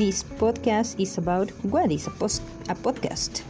This podcast is about what is a, post- a podcast.